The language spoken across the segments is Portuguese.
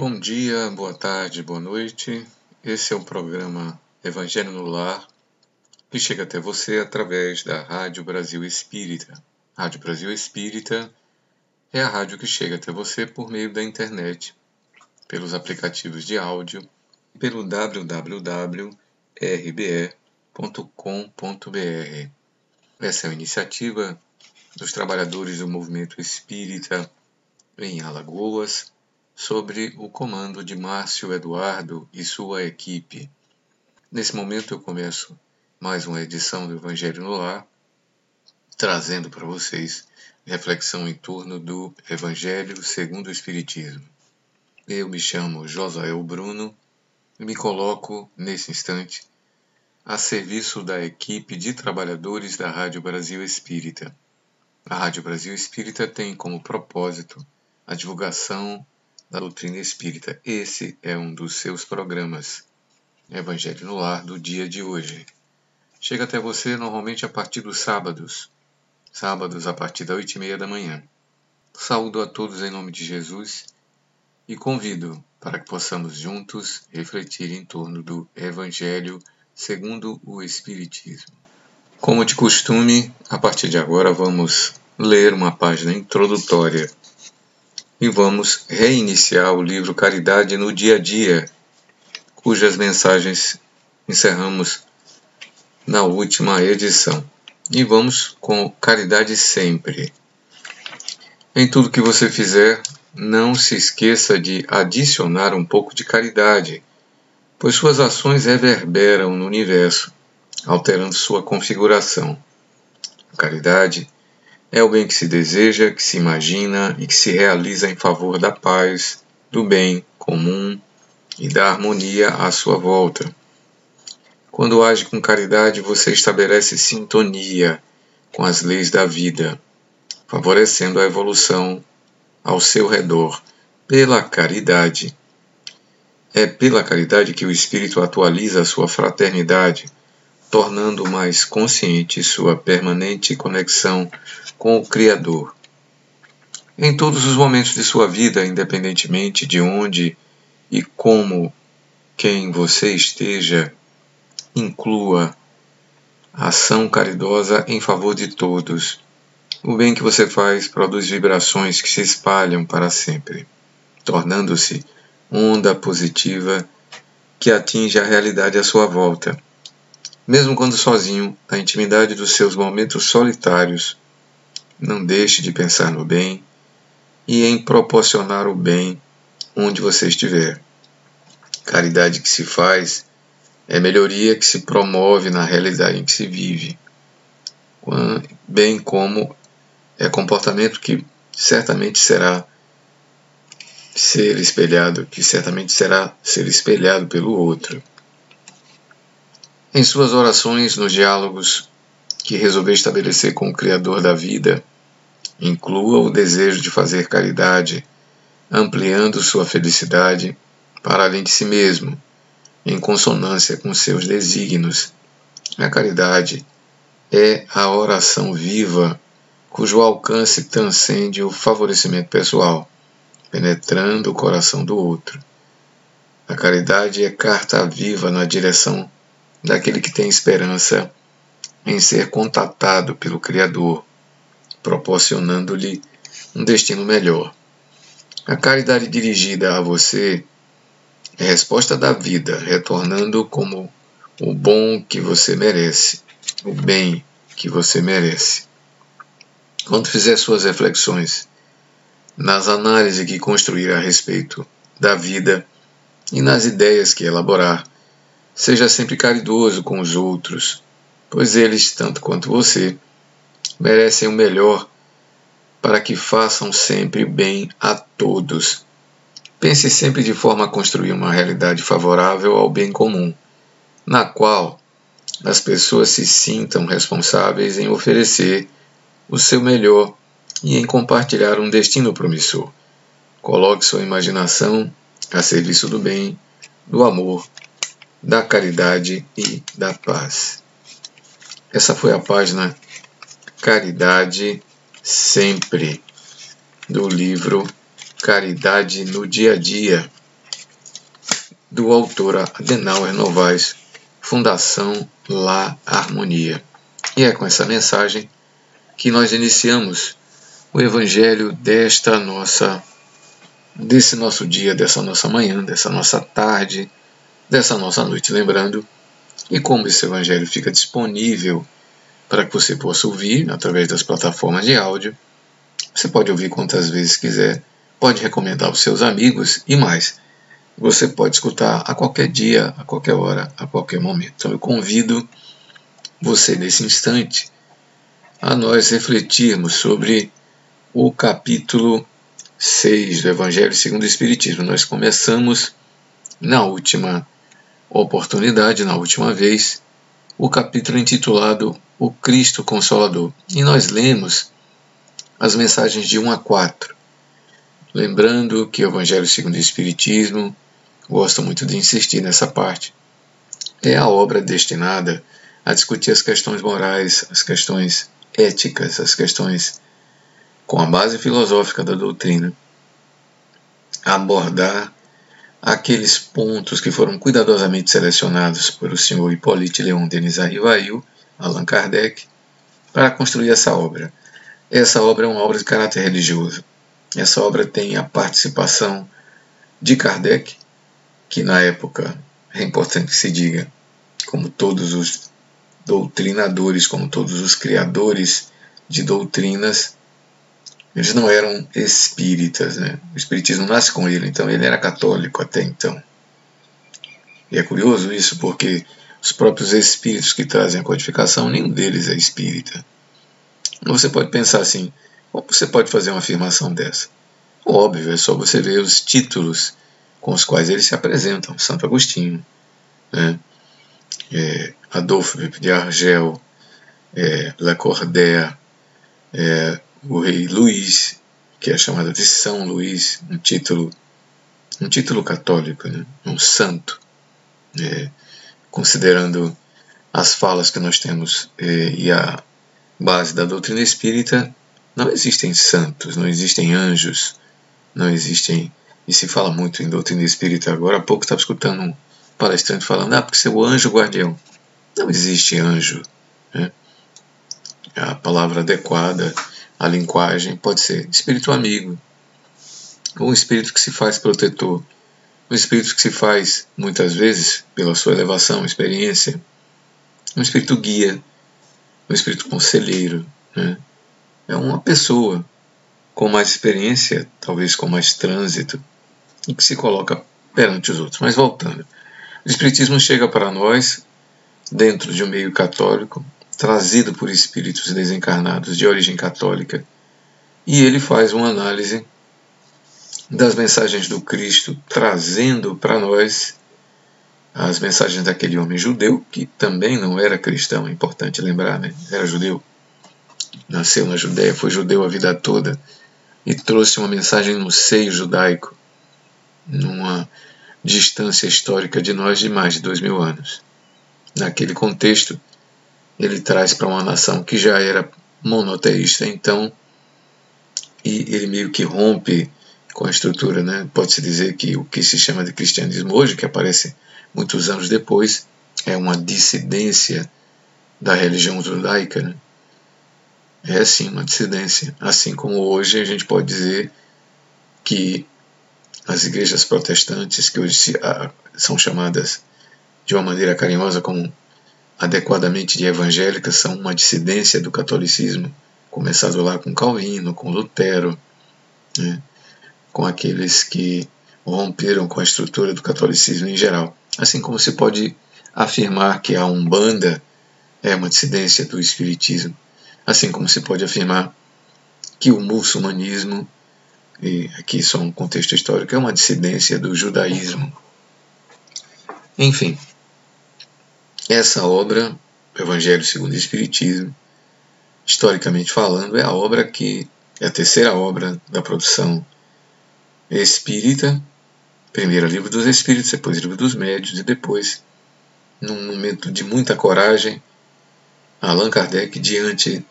Bom dia, boa tarde, boa noite. Esse é o programa Evangelho no Lar, que chega até você através da Rádio Brasil Espírita. Rádio Brasil Espírita é a rádio que chega até você por meio da internet, pelos aplicativos de áudio, pelo www.rbe.com.br. Essa é a iniciativa dos trabalhadores do movimento espírita em Alagoas, sobre o comando de Márcio Eduardo e sua equipe. Nesse momento eu começo mais uma edição do Evangelho no Lar, trazendo para vocês reflexão em torno do Evangelho segundo o Espiritismo. Eu me chamo Josael Bruno e me coloco, nesse instante, a serviço da equipe de trabalhadores da Rádio Brasil Espírita. A Rádio Brasil Espírita tem como propósito a divulgação da doutrina espírita. Esse é um dos seus programas, Evangelho no Lar, do dia de hoje. Chega até você normalmente a partir dos sábados, sábados a partir das oito e meia da manhã. Saúdo a todos em nome de Jesus e convido para que possamos juntos refletir em torno do Evangelho segundo o Espiritismo. Como de costume, a partir de agora vamos ler uma página introdutória e vamos reiniciar o livro Caridade no Dia a Dia, cujas mensagens encerramos na última edição. E vamos com Caridade Sempre. Em tudo que você fizer, não se esqueça de adicionar um pouco de caridade, pois suas ações reverberam no universo, alterando sua configuração. Caridade é bem que se deseja, que se imagina e que se realiza em favor da paz, do bem comum e da harmonia à sua volta. Quando age com caridade, você estabelece sintonia com as leis da vida, favorecendo a evolução ao seu redor pela caridade. É pela caridade que o espírito atualiza a sua fraternidade, tornando mais consciente sua permanente conexão com o Criador. Em todos os momentos de sua vida, independentemente de onde e como quem você esteja, inclua a ação caridosa em favor de todos. O bem que você faz produz vibrações que se espalham para sempre, tornando-se onda positiva que atinge a realidade à sua volta. Mesmo quando sozinho, na intimidade dos seus momentos solitários, não deixe de pensar no bem e em proporcionar o bem onde você estiver. Caridade que se faz é melhoria que se promove na realidade em que se vive, bem como é comportamento que certamente será ser espelhado, que certamente será ser espelhado pelo outro. Em suas orações, nos diálogos que resolveu estabelecer com o Criador da vida, inclua o desejo de fazer caridade, ampliando sua felicidade para além de si mesmo, em consonância com seus desígnios. A caridade é a oração viva cujo alcance transcende o favorecimento pessoal, penetrando o coração do outro. A caridade é carta viva na direção daquele que tem esperança em ser contatado pelo Criador, proporcionando-lhe um destino melhor. A caridade dirigida a você é resposta da vida, retornando como o bom que você merece, o bem que você merece. Quando fizer suas reflexões nas análises que construir a respeito da vida e nas ideias que elaborar, seja sempre caridoso com os outros, pois eles, tanto quanto você, merecem o melhor para que façam sempre bem a todos. Pense sempre de forma a construir uma realidade favorável ao bem comum, na qual as pessoas se sintam responsáveis em oferecer o seu melhor e em compartilhar um destino promissor. Coloque sua imaginação a serviço do bem, do amor, da caridade e da paz. Essa foi a página Caridade Sempre, do livro Caridade no Dia a Dia, do autor Adenauer Novaes, Fundação La Harmonia. E é com essa mensagem que nós iniciamos o evangelho desta nossa desse nosso dia, dessa nossa manhã, dessa nossa tarde, dessa nossa noite, lembrando e como esse evangelho fica disponível para que você possa ouvir através das plataformas de áudio, você pode ouvir quantas vezes quiser, pode recomendar aos seus amigos e mais. Você pode escutar a qualquer dia, a qualquer hora, a qualquer momento. Então eu convido você nesse instante a nós refletirmos sobre o capítulo 6 do Evangelho segundo o Espiritismo. Nós começamos na última oportunidade, na última vez, o capítulo intitulado O Cristo Consolador. E nós lemos as mensagens de 1 a 4. Lembrando que o Evangelho segundo o Espiritismo, gosto muito de insistir nessa parte, é a obra destinada a discutir as questões morais, as questões éticas, as questões com a base filosófica da doutrina, abordar aqueles pontos que foram cuidadosamente selecionados por o senhor Hippolyte Leon Denis Arrivail, Allan Kardec, para construir essa obra. Essa obra é uma obra de caráter religioso. Essa obra tem a participação de Kardec, que na época é importante que se diga, como todos os doutrinadores, como todos os criadores de doutrinas, eles não eram espíritas, né? O espiritismo nasce com ele, então ele era católico até então. E é curioso isso porque os próprios espíritos que trazem a codificação, nenhum deles é espírita. Você pode pensar assim: como você pode fazer uma afirmação dessa? Óbvio, é só você ver os títulos com os quais eles se apresentam. Santo Agostinho, né? é, Adolfo de Argel, é, Lacordaire, é, o rei Luís, que é chamado de São Luís, um título, um título católico, né? um santo, é, considerando as falas que nós temos é, e a base da doutrina espírita, não existem santos, não existem anjos, não existem. E se fala muito em doutrina espírita. Agora há pouco estava escutando um palestrante falando: ah, porque seu anjo guardião. Não existe anjo. Né? A palavra adequada a linguagem pode ser espírito amigo, um espírito que se faz protetor, um espírito que se faz, muitas vezes, pela sua elevação, experiência, um espírito guia, um espírito conselheiro. Né? É uma pessoa com mais experiência, talvez com mais trânsito, e que se coloca perante os outros. Mas voltando, o Espiritismo chega para nós dentro de um meio católico, trazido por espíritos desencarnados de origem católica, e ele faz uma análise das mensagens do Cristo, trazendo para nós as mensagens daquele homem judeu, que também não era cristão, é importante lembrar, né? era judeu, nasceu na Judéia, foi judeu a vida toda, e trouxe uma mensagem no seio judaico, numa distância histórica de nós de mais de dois mil anos. Naquele contexto, ele traz para uma nação que já era monoteísta, então, e ele meio que rompe com a estrutura, né? Pode-se dizer que o que se chama de cristianismo hoje, que aparece muitos anos depois, é uma dissidência da religião judaica, né? É sim uma dissidência. Assim como hoje a gente pode dizer que as igrejas protestantes, que hoje são chamadas de uma maneira carinhosa como adequadamente de evangélicas são uma dissidência do catolicismo, começado lá com Calvino, com Lutero, né, com aqueles que romperam com a estrutura do catolicismo em geral. Assim como se pode afirmar que a Umbanda é uma dissidência do Espiritismo, assim como se pode afirmar que o muçulmanismo, e aqui só um contexto histórico, é uma dissidência do judaísmo. Enfim, essa obra, Evangelho segundo o Espiritismo, historicamente falando, é a obra que é a terceira obra da produção espírita. Primeiro livro dos Espíritos, depois livro dos Médios e depois, num momento de muita coragem, Allan Kardec, diante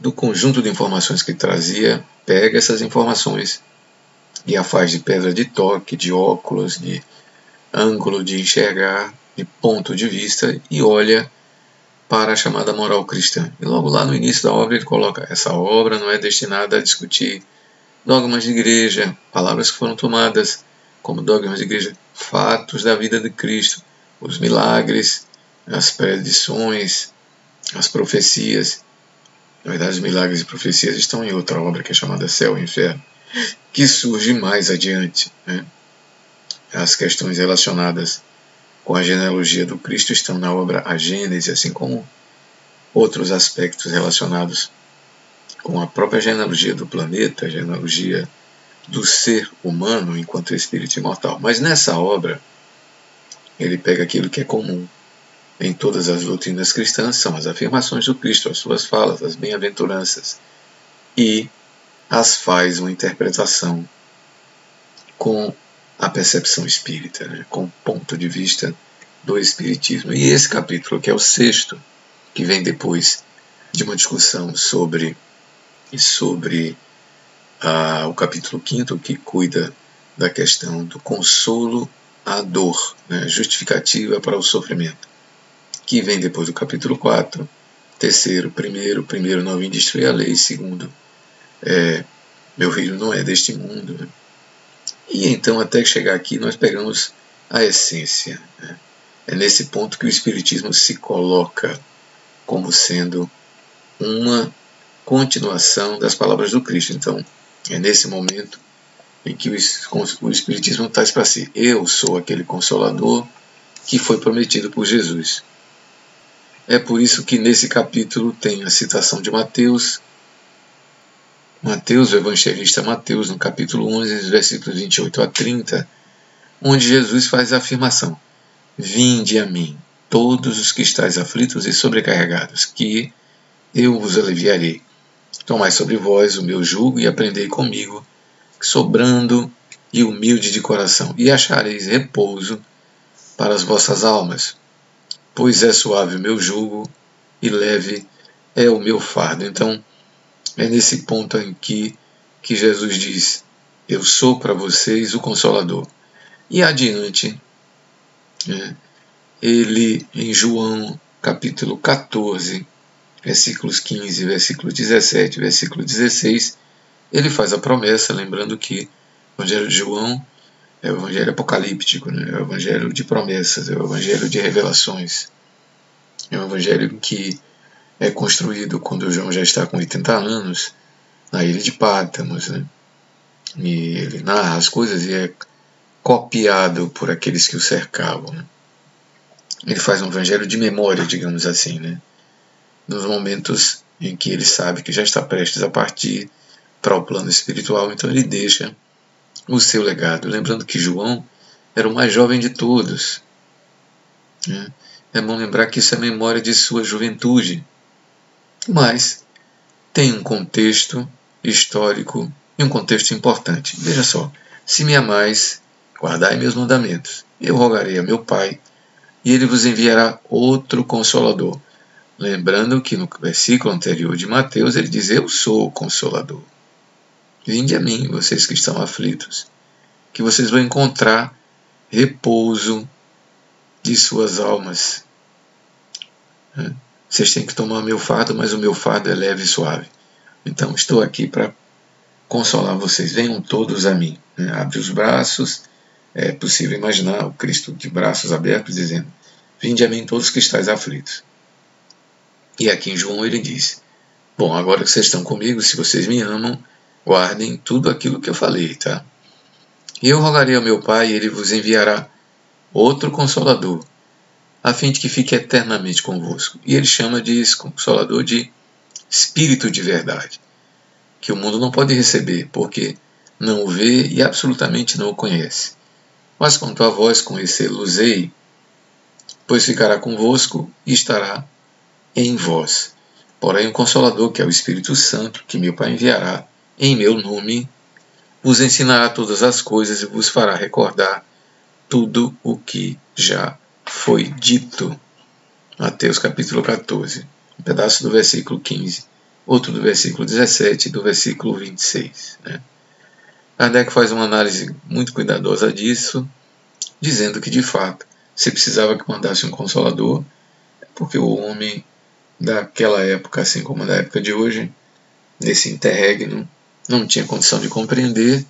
do conjunto de informações que trazia, pega essas informações e a faz de pedra de toque, de óculos, de ângulo de enxergar, de ponto de vista, e olha para a chamada moral cristã. E logo lá no início da obra ele coloca: essa obra não é destinada a discutir dogmas de igreja, palavras que foram tomadas como dogmas de igreja, fatos da vida de Cristo, os milagres, as predições, as profecias. Na verdade, os milagres e profecias estão em outra obra que é chamada Céu e Inferno, que surge mais adiante. Né? As questões relacionadas com a genealogia do Cristo estão na obra A Gênese, assim como outros aspectos relacionados com a própria genealogia do planeta, a genealogia do ser humano enquanto espírito imortal. Mas nessa obra, ele pega aquilo que é comum em todas as doutrinas cristãs, são as afirmações do Cristo, as suas falas, as bem-aventuranças, e as faz uma interpretação com a percepção espírita, né? com o ponto de vista do Espiritismo. E esse capítulo, que é o sexto, que vem depois de uma discussão sobre, sobre ah, o capítulo quinto, que cuida da questão do consolo à dor, né? justificativa para o sofrimento, que vem depois do capítulo 4, terceiro, primeiro, primeiro não vim destruir a lei, segundo, é, meu filho não é deste mundo, né? E então, até chegar aqui, nós pegamos a essência. Né? É nesse ponto que o Espiritismo se coloca como sendo uma continuação das palavras do Cristo. Então, é nesse momento em que o Espiritismo traz para si: Eu sou aquele consolador que foi prometido por Jesus. É por isso que nesse capítulo tem a citação de Mateus, Mateus, o evangelista Mateus, no capítulo 11, versículos 28 a 30, onde Jesus faz a afirmação: Vinde a mim, todos os que estáis aflitos e sobrecarregados, que eu vos aliviarei. Tomai sobre vós o meu jugo e aprendei comigo, sobrando e humilde de coração, e achareis repouso para as vossas almas, pois é suave o meu jugo e leve é o meu fardo. Então, é nesse ponto que, que Jesus diz: Eu sou para vocês o Consolador. E adiante, né, ele, em João capítulo 14, versículos 15, versículo 17, versículo 16, ele faz a promessa, lembrando que o Evangelho de João é o Evangelho apocalíptico, né? é o Evangelho de promessas, é o Evangelho de revelações. É um Evangelho que é construído quando João já está com 80 anos, na ilha de Pátamos. Né? E ele narra as coisas e é copiado por aqueles que o cercavam. Né? Ele faz um evangelho de memória, digamos assim, né? nos momentos em que ele sabe que já está prestes a partir para o plano espiritual, então ele deixa o seu legado. Lembrando que João era o mais jovem de todos. Né? É bom lembrar que isso é memória de sua juventude mas tem um contexto histórico e um contexto importante. Veja só: se me amais, guardai meus mandamentos. Eu rogarei a meu Pai, e ele vos enviará outro consolador. Lembrando que no versículo anterior de Mateus ele diz: Eu sou o consolador. Vinde a mim, vocês que estão aflitos, que vocês vão encontrar repouso de suas almas. Vocês têm que tomar meu fardo, mas o meu fardo é leve e suave. Então estou aqui para consolar vocês. Venham todos a mim. Né? Abre os braços. É possível imaginar o Cristo de braços abertos dizendo: Vinde a mim todos que estáis aflitos. E aqui em João ele diz: Bom, agora que vocês estão comigo, se vocês me amam, guardem tudo aquilo que eu falei, tá? E eu rogarei ao meu Pai, e ele vos enviará outro consolador a fim de que fique eternamente convosco. E ele chama de Consolador de Espírito de Verdade, que o mundo não pode receber, porque não o vê e absolutamente não o conhece. Mas quanto a vós, conhecê-los-ei, pois ficará convosco e estará em vós. Porém, o Consolador, que é o Espírito Santo, que meu Pai enviará em meu nome, vos ensinará todas as coisas e vos fará recordar tudo o que já foi dito. Mateus capítulo 14, um pedaço do versículo 15, outro do versículo 17 e do versículo 26. Né? Kardec faz uma análise muito cuidadosa disso dizendo que de fato se precisava que mandasse um consolador, porque o homem daquela época, assim como da época de hoje, nesse interregno, não tinha condição de compreender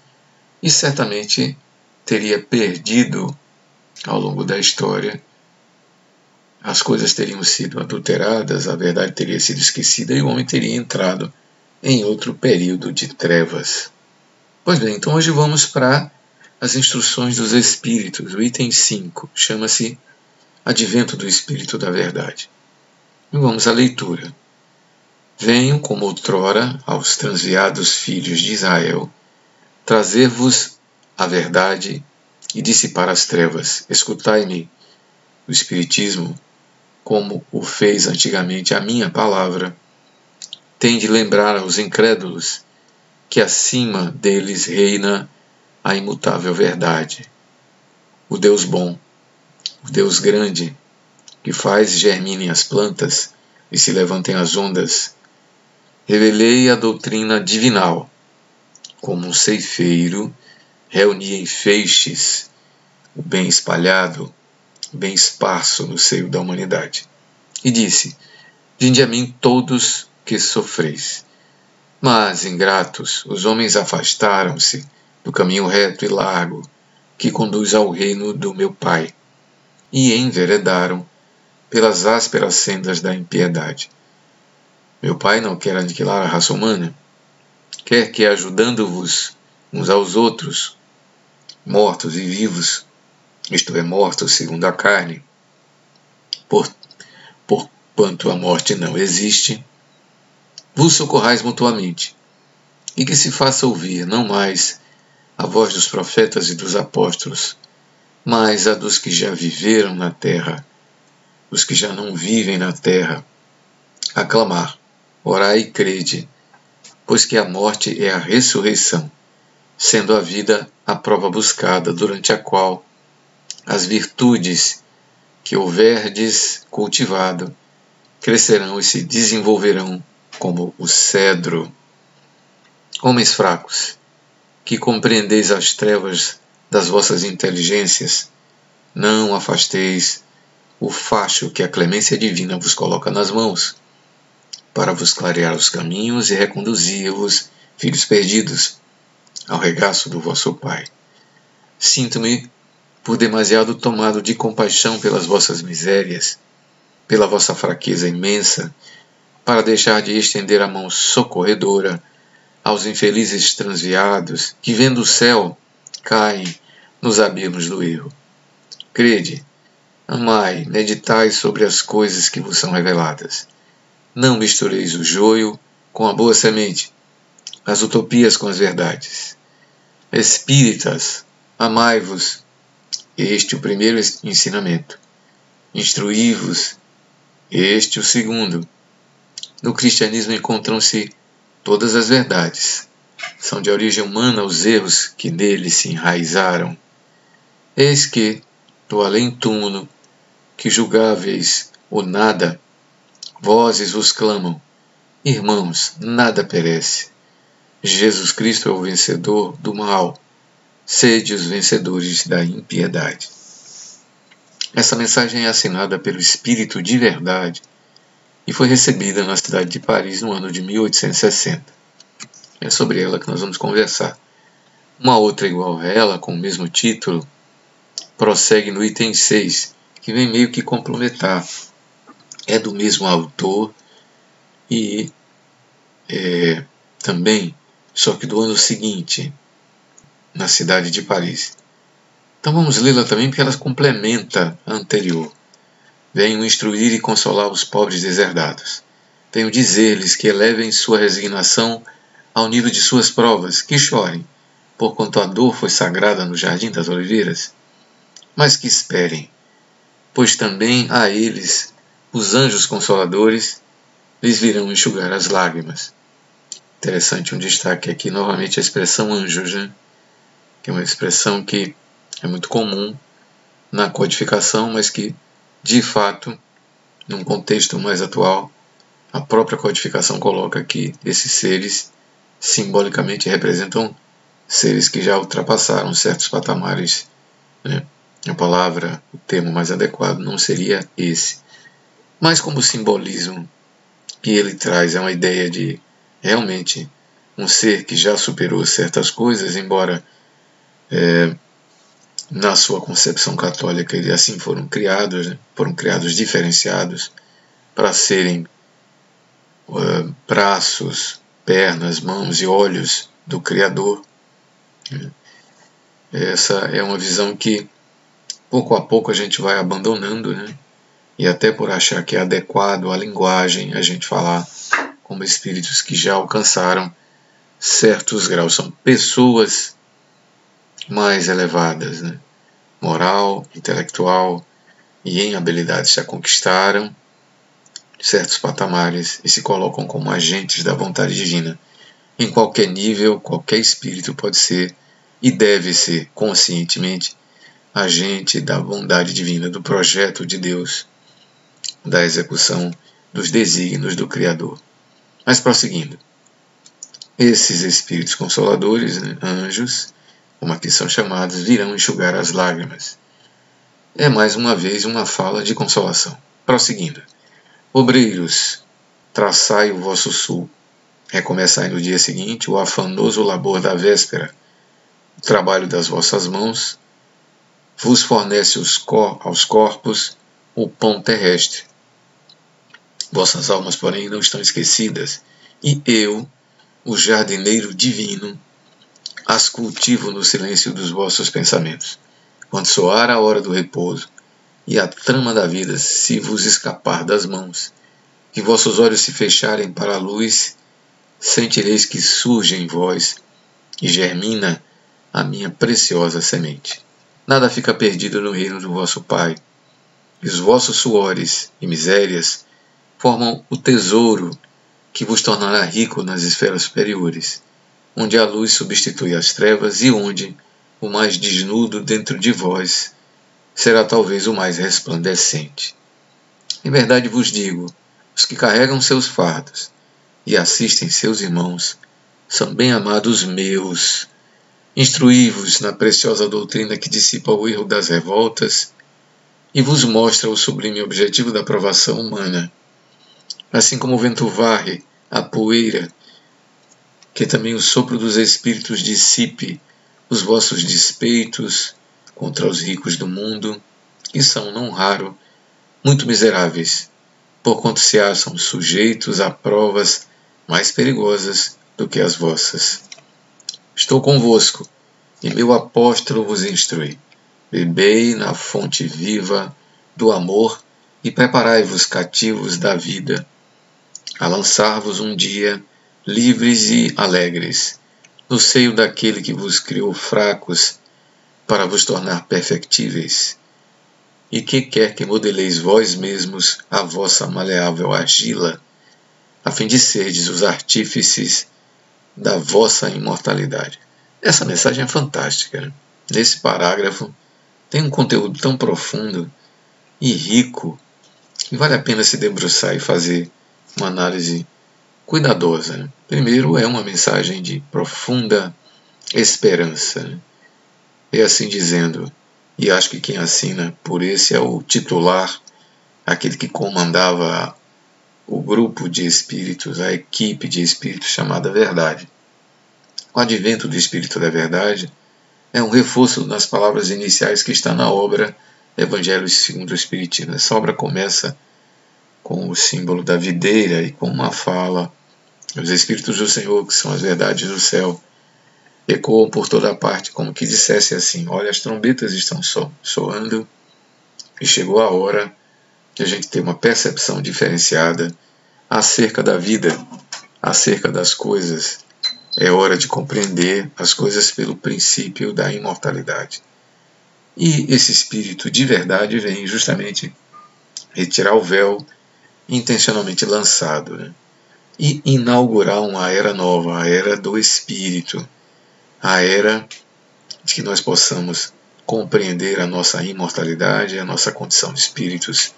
e certamente teria perdido ao longo da história. As coisas teriam sido adulteradas, a verdade teria sido esquecida e o homem teria entrado em outro período de trevas. Pois bem, então hoje vamos para as instruções dos Espíritos. O item 5 chama-se Advento do Espírito da Verdade. E vamos à leitura. Venho, como outrora, aos transviados filhos de Israel, trazer-vos a verdade e dissipar as trevas. Escutai-me, o Espiritismo, como o fez antigamente a minha palavra, tem de lembrar aos incrédulos que acima deles reina a imutável verdade. O Deus bom, o Deus grande, que faz germinem as plantas e se levantem as ondas, revelei a doutrina divinal, como um ceifeiro reunia em feixes o bem espalhado, bem esparso no seio da humanidade. E disse: Vinde a mim todos que sofreis. Mas, ingratos, os homens afastaram-se do caminho reto e largo que conduz ao reino do meu Pai, e enveredaram pelas ásperas sendas da impiedade. Meu Pai não quer aniquilar a raça humana, quer que, ajudando-vos uns aos outros, mortos e vivos, isto é, mortos segundo a carne, por, por quanto a morte não existe, vos socorrais mutuamente, e que se faça ouvir não mais a voz dos profetas e dos apóstolos, mas a dos que já viveram na terra, os que já não vivem na terra, aclamar, orai e crede, pois que a morte é a ressurreição sendo a vida a prova buscada durante a qual as virtudes que houverdes cultivado crescerão e se desenvolverão como o cedro. Homens fracos, que compreendeis as trevas das vossas inteligências, não afasteis o facho que a clemência divina vos coloca nas mãos, para vos clarear os caminhos e reconduzir-vos, filhos perdidos, ao regaço do vosso Pai. Sinto-me por demasiado tomado de compaixão pelas vossas misérias, pela vossa fraqueza imensa, para deixar de estender a mão socorredora aos infelizes transviados que, vendo o céu, caem nos abismos do erro. Crede, amai, meditai sobre as coisas que vos são reveladas. Não mistureis o joio com a boa semente, as utopias com as verdades. Espíritas, amai-vos. Este o primeiro ensinamento. Instruí-vos. Este o segundo. No cristianismo encontram-se todas as verdades. São de origem humana os erros que nele se enraizaram. Eis que, do além-túmulo, que julgáveis o nada, vozes vos clamam: Irmãos, nada perece. Jesus Cristo é o vencedor do mal. Sede os vencedores da impiedade. Essa mensagem é assinada pelo Espírito de Verdade e foi recebida na cidade de Paris no ano de 1860. É sobre ela que nós vamos conversar. Uma outra igual a ela, com o mesmo título, prossegue no item 6, que vem meio que complementar. É do mesmo autor e é, também só que do ano seguinte, na cidade de Paris. Então vamos lê-la também porque ela complementa a anterior. Venho instruir e consolar os pobres deserdados. Venho dizer-lhes que elevem sua resignação ao nível de suas provas, que chorem, porquanto a dor foi sagrada no jardim das oliveiras, mas que esperem, pois também a eles, os anjos consoladores, lhes virão enxugar as lágrimas. Interessante um destaque aqui novamente a expressão anjos, né? Que é uma expressão que é muito comum na codificação, mas que, de fato, num contexto mais atual, a própria codificação coloca que esses seres simbolicamente representam seres que já ultrapassaram certos patamares né, a palavra, o termo mais adequado não seria esse. Mas como simbolismo que ele traz é uma ideia de realmente um ser que já superou certas coisas, embora é, na sua concepção católica eles assim foram criados, né? foram criados diferenciados para serem uh, braços, pernas, mãos e olhos do Criador. Essa é uma visão que pouco a pouco a gente vai abandonando, né? E até por achar que é adequado à linguagem a gente falar como espíritos que já alcançaram certos graus, são pessoas mais elevadas, né? moral, intelectual e em habilidades já conquistaram certos patamares e se colocam como agentes da vontade divina. Em qualquer nível, qualquer espírito pode ser e deve ser conscientemente agente da bondade divina, do projeto de Deus, da execução dos desígnios do Criador. Mas prosseguindo, esses espíritos consoladores, né, anjos, como aqui são chamados, virão enxugar as lágrimas. É mais uma vez uma fala de consolação. Prosseguindo. Obreiros, traçai o vosso sul. Recomeçai no dia seguinte o afanoso labor da véspera. O trabalho das vossas mãos vos fornece cor aos corpos o pão terrestre. Vossas almas, porém, não estão esquecidas, e eu, o jardineiro divino, as cultivo no silêncio dos vossos pensamentos. Quando soar a hora do repouso, e a trama da vida se vos escapar das mãos, e vossos olhos se fecharem para a luz, sentireis que surge em vós e germina a minha preciosa semente. Nada fica perdido no reino do vosso Pai, e os vossos suores e misérias formam o tesouro que vos tornará rico nas esferas superiores, onde a luz substitui as trevas e onde o mais desnudo dentro de vós será talvez o mais resplandecente. Em verdade vos digo: os que carregam seus fardos e assistem seus irmãos são bem amados meus. Instruí-vos na preciosa doutrina que dissipa o erro das revoltas e vos mostra o sublime objetivo da provação humana. Assim como o vento varre a poeira, que também o sopro dos espíritos dissipe os vossos despeitos contra os ricos do mundo, que são, não raro, muito miseráveis, porquanto se acham sujeitos a provas mais perigosas do que as vossas. Estou convosco, e meu apóstolo vos instrui. Bebei na fonte viva do amor e preparai-vos cativos da vida, a lançar-vos um dia livres e alegres, no seio daquele que vos criou fracos para vos tornar perfectíveis, e que quer que modeleis vós mesmos a vossa maleável argila, a fim de serdes os artífices da vossa imortalidade. Essa mensagem é fantástica. Nesse parágrafo tem um conteúdo tão profundo e rico que vale a pena se debruçar e fazer uma análise cuidadosa. Né? Primeiro, é uma mensagem de profunda esperança. Né? E assim dizendo, e acho que quem assina por esse é o titular, aquele que comandava o grupo de espíritos, a equipe de espíritos chamada Verdade. O advento do Espírito da Verdade é um reforço nas palavras iniciais que está na obra Evangelho segundo o Espiritismo. Essa obra começa com o símbolo da videira e com uma fala. Os Espíritos do Senhor, que são as verdades do céu, ecoam por toda parte, como que dissesse assim: Olha, as trombetas estão so soando e chegou a hora de a gente ter uma percepção diferenciada acerca da vida, acerca das coisas. É hora de compreender as coisas pelo princípio da imortalidade. E esse espírito de verdade vem justamente retirar o véu intencionalmente lançado né? e inaugurar uma era nova, a era do espírito a era de que nós possamos compreender a nossa imortalidade, a nossa condição de espíritos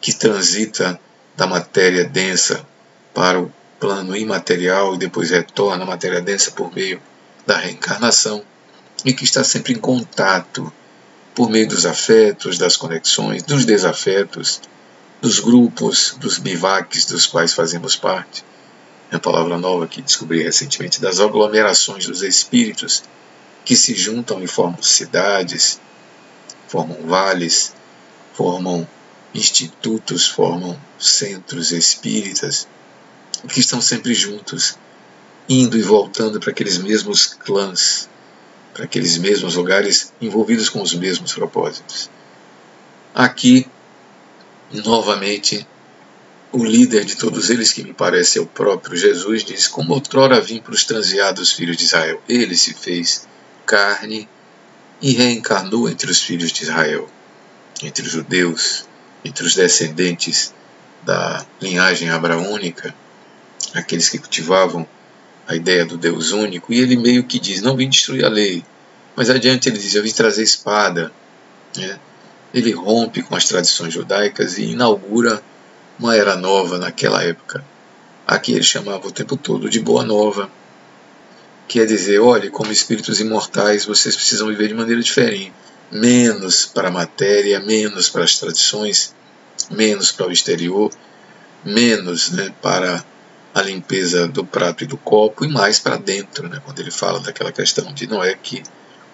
que transita da matéria densa para o plano imaterial e depois retorna à matéria densa por meio da reencarnação e que está sempre em contato por meio dos afetos, das conexões, dos desafetos, dos grupos, dos bivaques dos quais fazemos parte. É a palavra nova que descobri recentemente, das aglomerações dos espíritos que se juntam e formam cidades, formam vales, formam institutos, formam centros espíritas, que estão sempre juntos, indo e voltando para aqueles mesmos clãs, para aqueles mesmos lugares envolvidos com os mesmos propósitos. Aqui, novamente, o líder de todos eles, que me parece é o próprio Jesus, diz: Como outrora vim para os transviados filhos de Israel, ele se fez carne e reencarnou entre os filhos de Israel, entre os judeus, entre os descendentes da linhagem abraônica, aqueles que cultivavam a ideia do Deus único, e ele meio que diz: Não vim destruir a lei. Mas adiante ele diz: Eu vim trazer espada. Né? Ele rompe com as tradições judaicas e inaugura uma era nova naquela época. Aqui ele chamava o tempo todo de Boa Nova. Quer dizer, olhe, como espíritos imortais, vocês precisam viver de maneira diferente. Menos para a matéria, menos para as tradições, menos para o exterior, menos né, para a limpeza do prato e do copo e mais para dentro, né, quando ele fala daquela questão de não é que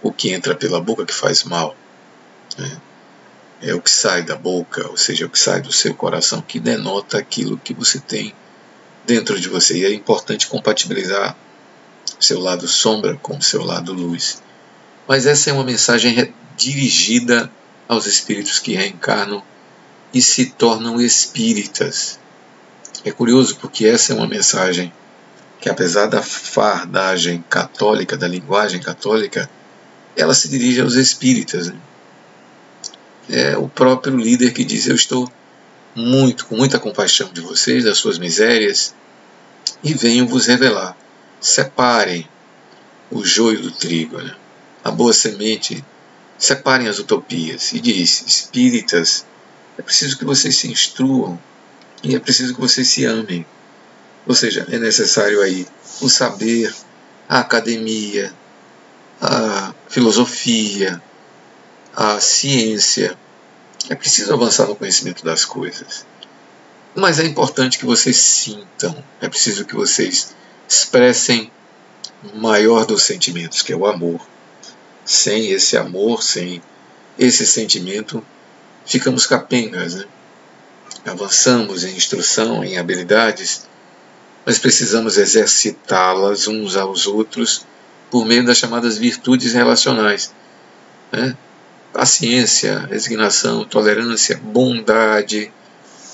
o que entra pela boca que faz mal, né, é o que sai da boca, ou seja, o que sai do seu coração, que denota aquilo que você tem dentro de você. E é importante compatibilizar seu lado sombra com seu lado luz. Mas essa é uma mensagem dirigida aos espíritos que reencarnam e se tornam espíritas. É curioso porque essa é uma mensagem que, apesar da fardagem católica, da linguagem católica, ela se dirige aos espíritas. Né? É o próprio líder que diz: Eu estou muito, com muita compaixão de vocês, das suas misérias, e venho vos revelar. Separem o joio do trigo, né? a boa semente, separem as utopias. E diz: Espíritas, é preciso que vocês se instruam e é preciso que vocês se amem. Ou seja, é necessário aí o saber, a academia, a filosofia, a ciência. É preciso avançar no conhecimento das coisas. Mas é importante que vocês sintam, é preciso que vocês expressem o maior dos sentimentos, que é o amor. Sem esse amor, sem esse sentimento, ficamos capengas, né? avançamos em instrução, em habilidades, mas precisamos exercitá-las uns aos outros por meio das chamadas virtudes relacionais. Né? Paciência, resignação, tolerância, bondade,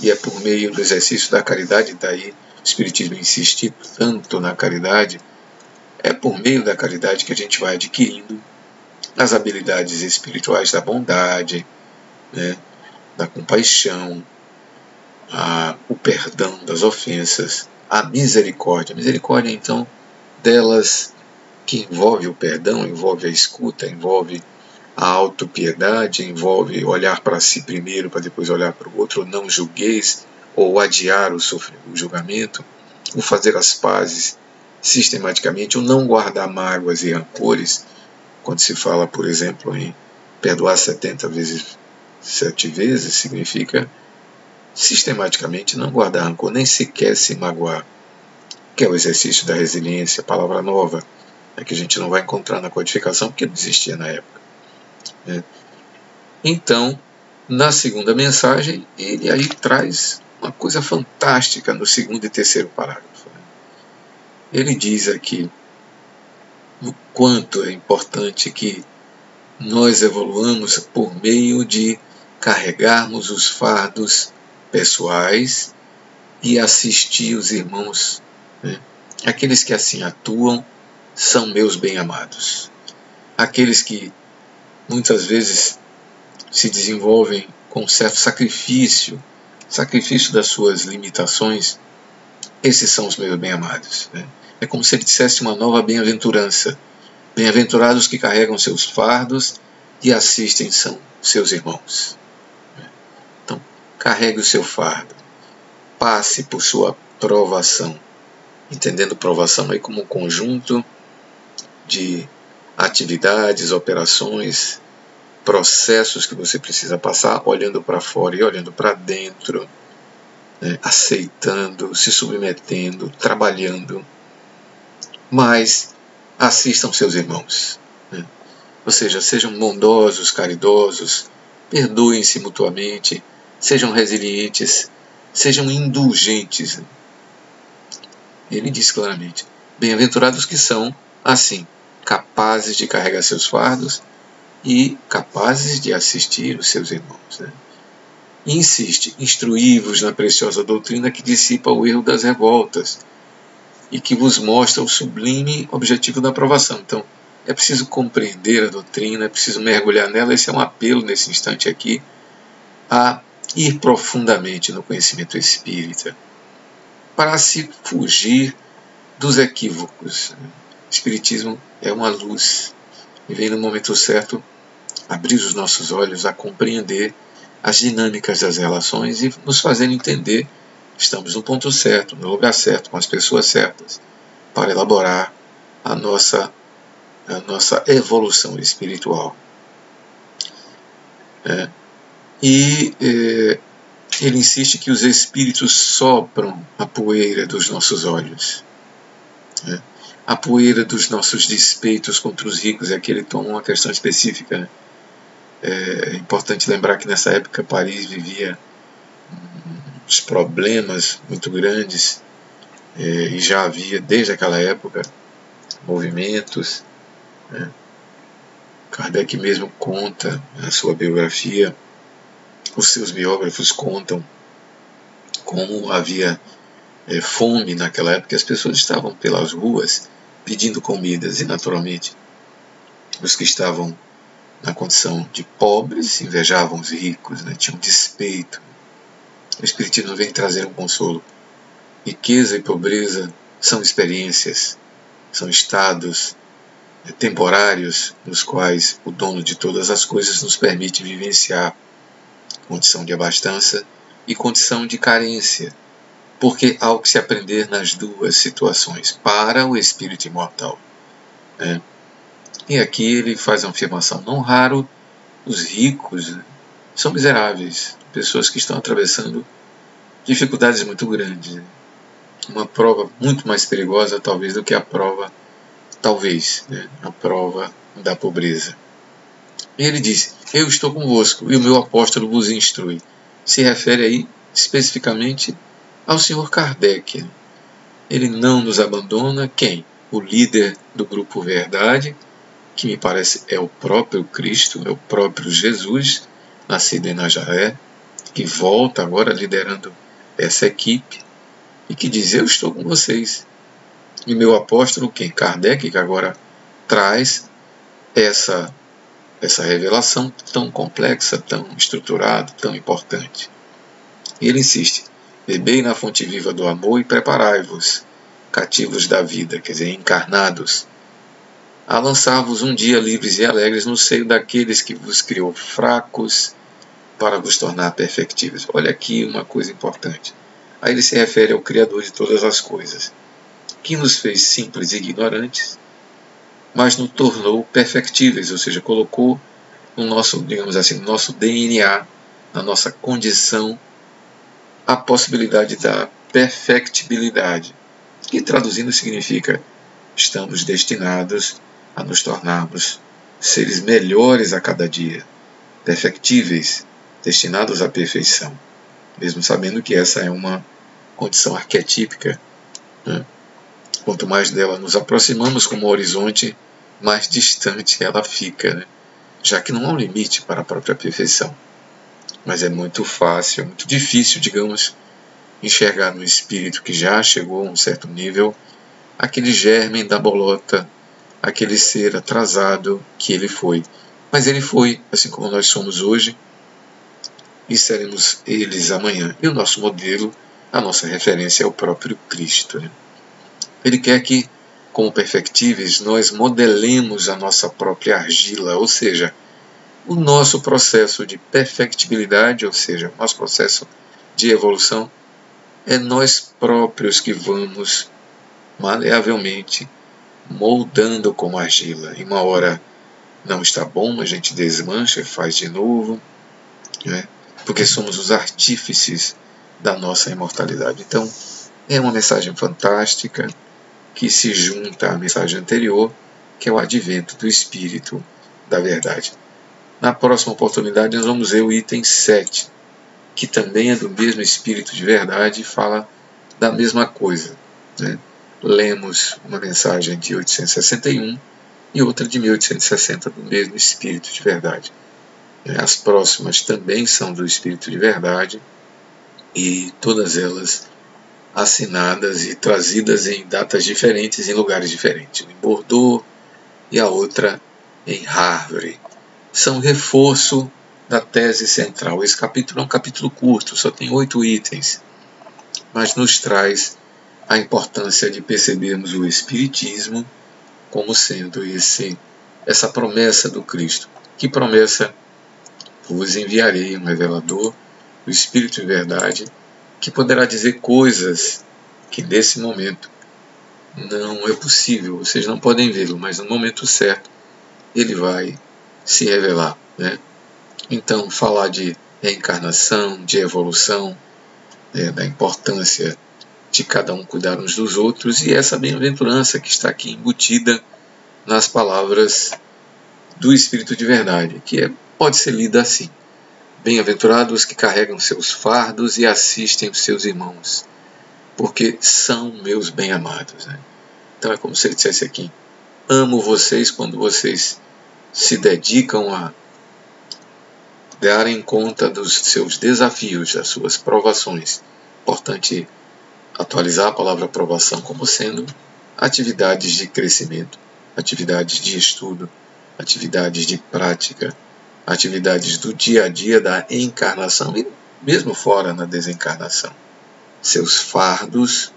e é por meio do exercício da caridade, daí o Espiritismo insiste tanto na caridade, é por meio da caridade que a gente vai adquirindo as habilidades espirituais da bondade, né? da compaixão, a, o perdão das ofensas, a misericórdia. A misericórdia, então, delas que envolve o perdão, envolve a escuta, envolve a autopiedade, envolve olhar para si primeiro para depois olhar para o outro, não julgueis, ou adiar o, o julgamento, o fazer as pazes sistematicamente, o não guardar mágoas e rancores, quando se fala, por exemplo, em perdoar 70 vezes, sete vezes, significa sistematicamente não guardar rancor, nem sequer se magoar, que é o exercício da resiliência, palavra nova, é que a gente não vai encontrar na codificação porque não existia na época. Né? Então, na segunda mensagem, ele aí traz uma coisa fantástica no segundo e terceiro parágrafo. Ele diz aqui o quanto é importante que nós evoluamos por meio de carregarmos os fardos pessoais e assistir os irmãos. Né? Aqueles que assim atuam são meus bem-amados. Aqueles que muitas vezes se desenvolvem com certo sacrifício, sacrifício das suas limitações, esses são os meus bem-amados. Né? É como se ele dissesse uma nova bem-aventurança. Bem-aventurados que carregam seus fardos e assistem são seus irmãos carregue o seu fardo, passe por sua provação, entendendo provação aí como um conjunto de atividades, operações processos que você precisa passar, olhando para fora e olhando para dentro, né? aceitando, se submetendo, trabalhando. Mas assistam seus irmãos. Né? Ou seja, sejam bondosos, caridosos, perdoem-se mutuamente, sejam resilientes, sejam indulgentes. Ele diz claramente: Bem-aventurados que são, assim, capazes de carregar seus fardos e capazes de assistir os seus irmãos. Né? Insiste: instruí-vos na preciosa doutrina que dissipa o erro das revoltas e que vos mostra o sublime objetivo da aprovação. Então, é preciso compreender a doutrina, é preciso mergulhar nela. Esse é um apelo nesse instante aqui a ir profundamente no conhecimento espírita para se fugir dos equívocos. O Espiritismo é uma luz e vem no momento certo abrir os nossos olhos a compreender as dinâmicas das relações e nos fazer entender que estamos no ponto certo, no lugar certo, com as pessoas certas, para elaborar a nossa, a nossa evolução espiritual. É. E é, ele insiste que os espíritos sopram a poeira dos nossos olhos. É. A poeira dos nossos despeitos contra os ricos é que ele toma uma questão específica. Né? É importante lembrar que nessa época Paris vivia uns problemas muito grandes é, e já havia desde aquela época movimentos. Né? Kardec mesmo conta na sua biografia, os seus biógrafos contam como havia é, fome naquela época, as pessoas estavam pelas ruas pedindo comidas e naturalmente os que estavam na condição de pobres, invejavam os ricos, né? tinham despeito. O Espiritismo vem trazer um consolo. Riqueza e pobreza são experiências, são estados né, temporários nos quais o dono de todas as coisas nos permite vivenciar condição de abastança e condição de carência, porque há o que se aprender nas duas situações para o espírito imortal. Né? E aqui ele faz uma afirmação: não raro, os ricos são miseráveis, pessoas que estão atravessando dificuldades muito grandes. Uma prova muito mais perigosa, talvez, do que a prova, talvez, né? a prova da pobreza. E ele diz: Eu estou convosco, e o meu apóstolo vos instrui. Se refere aí especificamente ao senhor Kardec. Ele não nos abandona, quem? O líder do grupo Verdade, que me parece é o próprio Cristo, é o próprio Jesus, nascido em Nazaré, que volta agora liderando essa equipe e que diz: Eu estou com vocês. E meu apóstolo, quem? Kardec, que agora traz essa, essa revelação tão complexa, tão estruturada, tão importante. E ele insiste: Bebei na fonte viva do amor e preparai-vos, cativos da vida, quer dizer, encarnados, a lançar-vos um dia livres e alegres no seio daqueles que vos criou fracos para vos tornar perfectíveis. Olha aqui uma coisa importante. Aí ele se refere ao Criador de todas as coisas, que nos fez simples e ignorantes, mas nos tornou perfectíveis, ou seja, colocou no nosso, digamos assim, no nosso DNA, na nossa condição, a possibilidade da perfectibilidade, que traduzindo significa estamos destinados a nos tornarmos seres melhores a cada dia, perfectíveis, destinados à perfeição, mesmo sabendo que essa é uma condição arquetípica. Né? Quanto mais dela nos aproximamos como horizonte, mais distante ela fica, né? já que não há um limite para a própria perfeição. Mas é muito fácil, é muito difícil, digamos, enxergar no espírito que já chegou a um certo nível aquele germe da bolota, aquele ser atrasado que ele foi. Mas ele foi, assim como nós somos hoje, e seremos eles amanhã. E o nosso modelo, a nossa referência é o próprio Cristo. Né? Ele quer que, como perfectíveis, nós modelemos a nossa própria argila, ou seja, o nosso processo de perfectibilidade, ou seja, nosso processo de evolução, é nós próprios que vamos maleavelmente moldando como argila. E uma hora não está bom, a gente desmancha faz de novo, né? porque somos os artífices da nossa imortalidade. Então, é uma mensagem fantástica que se junta à mensagem anterior, que é o advento do Espírito da Verdade. Na próxima oportunidade, nós vamos ver o item 7, que também é do mesmo Espírito de Verdade e fala da mesma coisa. Né? Lemos uma mensagem de 861 e outra de 1860 do mesmo Espírito de Verdade. As próximas também são do Espírito de Verdade e todas elas assinadas e trazidas em datas diferentes em lugares diferentes. Em Bordeaux e a outra em Harvard. São reforço da tese central. Esse capítulo é um capítulo curto, só tem oito itens, mas nos traz a importância de percebermos o Espiritismo como sendo esse, essa promessa do Cristo. Que promessa? Vos enviarei um revelador, o Espírito de verdade, que poderá dizer coisas que nesse momento não é possível, vocês não podem vê-lo, mas no momento certo ele vai se revelar. Né? Então, falar de reencarnação, de evolução, né, da importância de cada um cuidar uns dos outros e essa bem-aventurança que está aqui embutida nas palavras do Espírito de Verdade, que é, pode ser lida assim: Bem-aventurados que carregam seus fardos e assistem os seus irmãos, porque são meus bem-amados. Né? Então é como se ele dissesse aqui: Amo vocês quando vocês se dedicam a darem conta dos seus desafios, das suas provações. Importante atualizar a palavra aprovação como sendo atividades de crescimento, atividades de estudo, atividades de prática, atividades do dia a dia da encarnação e mesmo fora na desencarnação. Seus fardos,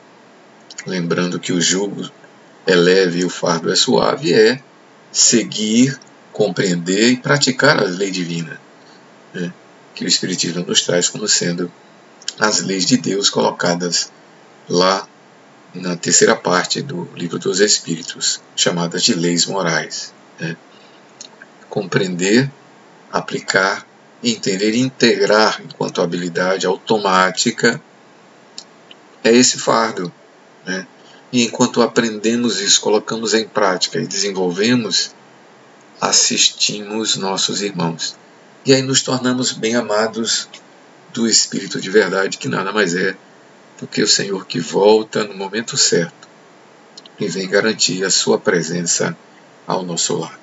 lembrando que o jugo é leve e o fardo é suave, é seguir, compreender e praticar a lei divina, né? que o Espiritismo nos traz como sendo as leis de Deus colocadas lá na terceira parte do Livro dos Espíritos, chamadas de leis morais. Né? Compreender, aplicar, entender e integrar enquanto habilidade automática é esse fardo. Né? E enquanto aprendemos isso, colocamos em prática e desenvolvemos, assistimos nossos irmãos. E aí nos tornamos bem amados do Espírito de verdade, que nada mais é porque o Senhor que volta no momento certo e vem garantir a sua presença ao nosso lado.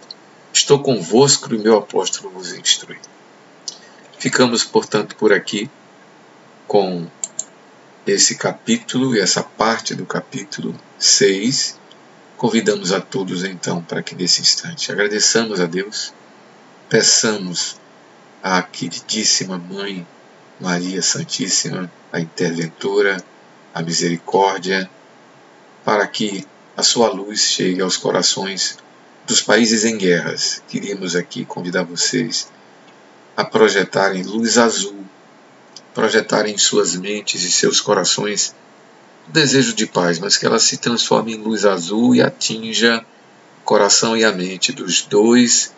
Estou convosco e meu apóstolo vos instrui. Ficamos, portanto, por aqui com esse capítulo e essa parte do capítulo 6. Convidamos a todos, então, para que nesse instante agradeçamos a Deus, peçamos à queridíssima Mãe Maria Santíssima, a Interventora, a Misericórdia, para que a sua luz chegue aos corações dos países em guerras. Queríamos aqui convidar vocês a projetarem luz azul, projetarem em suas mentes e seus corações o desejo de paz, mas que ela se transforme em luz azul e atinja o coração e a mente dos dois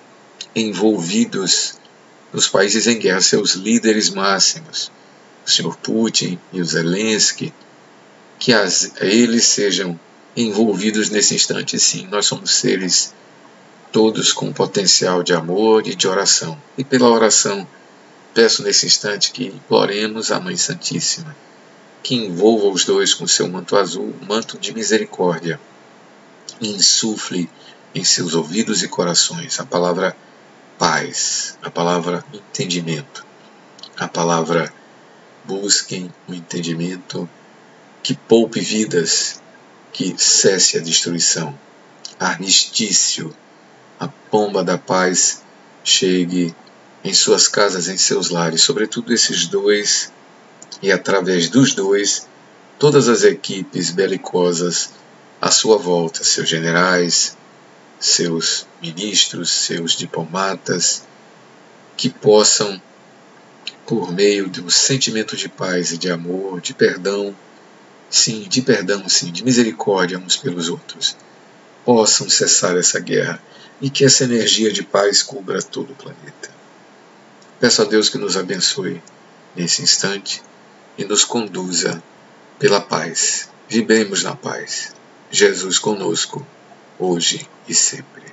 envolvidos nos países em guerra, seus líderes máximos, o Sr. Putin e o Zelensky, que as, eles sejam envolvidos nesse instante. Sim, nós somos seres todos com potencial de amor e de oração. E pela oração, peço nesse instante que imploremos a Mãe Santíssima, que envolva os dois com seu manto azul, manto de misericórdia, e insufle em seus ouvidos e corações a palavra paz, a palavra entendimento, a palavra busquem o entendimento que poupe vidas, que cesse a destruição. Armistício, a pomba da paz chegue em suas casas, em seus lares, sobretudo esses dois, e através dos dois, todas as equipes belicosas à sua volta, seus generais, seus ministros, seus diplomatas, que possam, por meio do sentimento de paz e de amor, de perdão, sim, de perdão, sim, de misericórdia uns pelos outros, possam cessar essa guerra e que essa energia de paz cubra todo o planeta. Peço a Deus que nos abençoe nesse instante e nos conduza pela paz. Vivemos na paz. Jesus conosco, hoje e sempre.